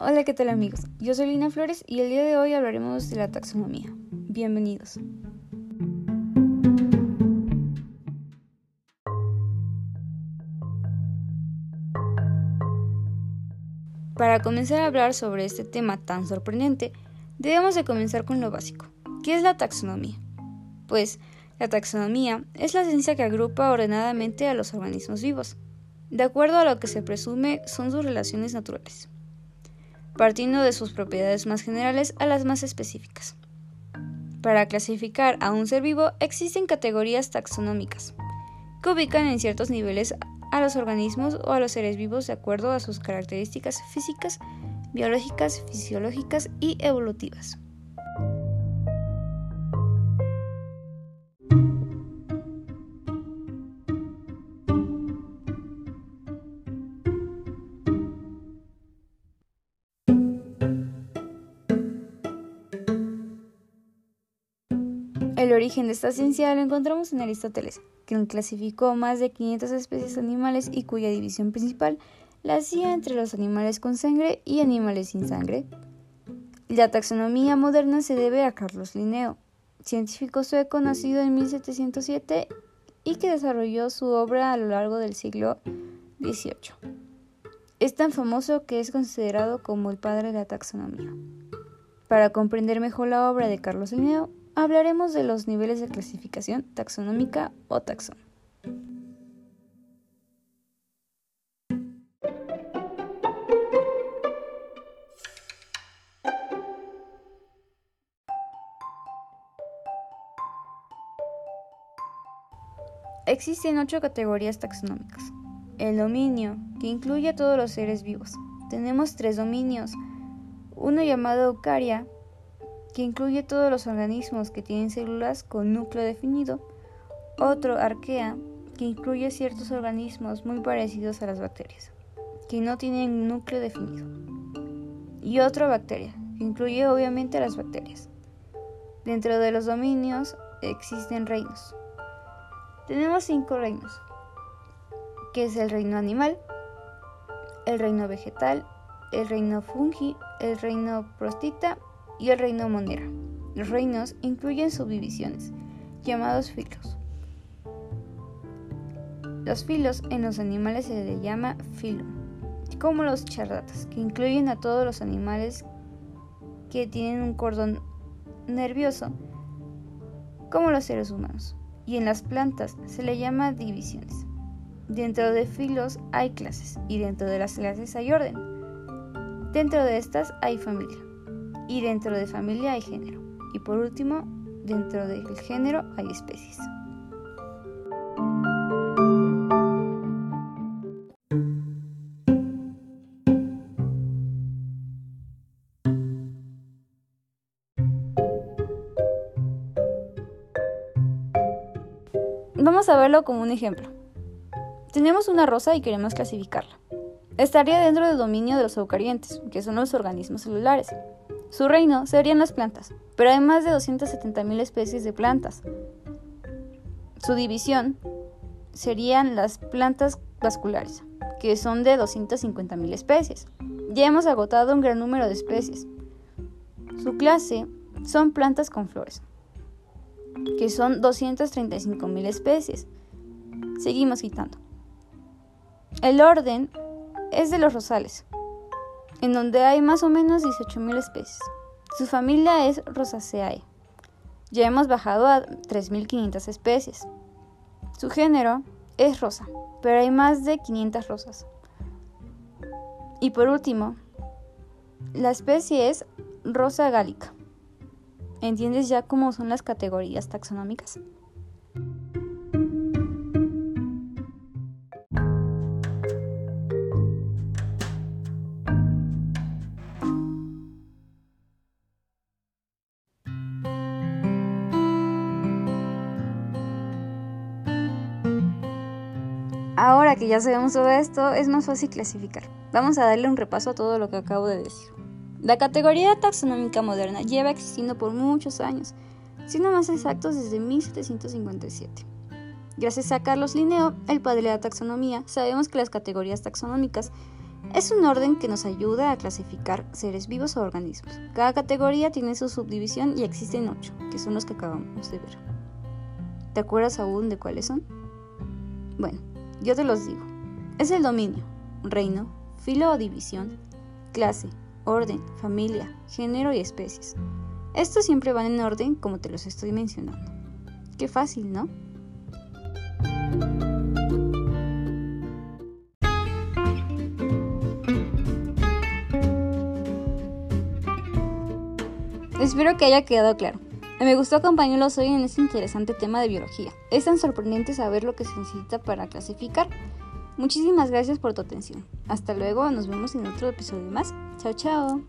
Hola, ¿qué tal amigos? Yo soy Lina Flores y el día de hoy hablaremos de la taxonomía. Bienvenidos. Para comenzar a hablar sobre este tema tan sorprendente, debemos de comenzar con lo básico. ¿Qué es la taxonomía? Pues la taxonomía es la ciencia que agrupa ordenadamente a los organismos vivos, de acuerdo a lo que se presume son sus relaciones naturales, partiendo de sus propiedades más generales a las más específicas. Para clasificar a un ser vivo existen categorías taxonómicas, que ubican en ciertos niveles a los organismos o a los seres vivos de acuerdo a sus características físicas, biológicas, fisiológicas y evolutivas. El origen de esta ciencia lo encontramos en Aristóteles, quien clasificó más de 500 especies animales y cuya división principal la hacía entre los animales con sangre y animales sin sangre. La taxonomía moderna se debe a Carlos Linneo, científico sueco nacido en 1707 y que desarrolló su obra a lo largo del siglo XVIII. Es tan famoso que es considerado como el padre de la taxonomía. Para comprender mejor la obra de Carlos Linneo, hablaremos de los niveles de clasificación taxonómica o taxón. Existen ocho categorías taxonómicas. El dominio, que incluye a todos los seres vivos. Tenemos tres dominios. Uno llamado Eucaria, que incluye todos los organismos que tienen células con núcleo definido, otro arquea, que incluye ciertos organismos muy parecidos a las bacterias, que no tienen núcleo definido, y otro bacteria, que incluye obviamente a las bacterias. Dentro de los dominios existen reinos. Tenemos cinco reinos, que es el reino animal, el reino vegetal, el reino fungi, el reino prostita y el reino monera. Los reinos incluyen subdivisiones, llamados filos. Los filos en los animales se les llama filum, como los charratas, que incluyen a todos los animales que tienen un cordón nervioso, como los seres humanos. Y en las plantas se le llama divisiones. Dentro de filos hay clases y dentro de las clases hay orden. Dentro de estas hay familia y dentro de familia hay género. Y por último, dentro del género hay especies. Vamos a verlo como un ejemplo. Tenemos una rosa y queremos clasificarla. Estaría dentro del dominio de los eucarientes, que son los organismos celulares. Su reino serían las plantas, pero hay más de 270.000 especies de plantas. Su división serían las plantas vasculares, que son de 250.000 especies. Ya hemos agotado un gran número de especies. Su clase son plantas con flores, que son 235.000 especies. Seguimos quitando. El orden es de los rosales, en donde hay más o menos 18.000 especies. Su familia es Rosaceae. Ya hemos bajado a 3.500 especies. Su género es rosa, pero hay más de 500 rosas. Y por último, la especie es rosa gálica. ¿Entiendes ya cómo son las categorías taxonómicas? Ahora que ya sabemos todo esto, es más fácil clasificar. Vamos a darle un repaso a todo lo que acabo de decir. La categoría taxonómica moderna lleva existiendo por muchos años, siendo más exactos desde 1757. Gracias a Carlos Linneo, el padre de la taxonomía, sabemos que las categorías taxonómicas Es un orden que nos ayuda a clasificar seres vivos o organismos. Cada categoría tiene su subdivisión y existen ocho, que son los que acabamos de ver. ¿Te acuerdas aún de cuáles son? Bueno, yo te los digo. Es el dominio, reino, filo o división, clase, orden, familia, género y especies. Estos siempre van en orden como te los estoy mencionando. Qué fácil, ¿no? Espero que haya quedado claro. Me gustó acompañarlos hoy en este interesante tema de biología. Es tan sorprendente saber lo que se necesita para clasificar. Muchísimas gracias por tu atención. Hasta luego, nos vemos en otro episodio más. Chao, chao.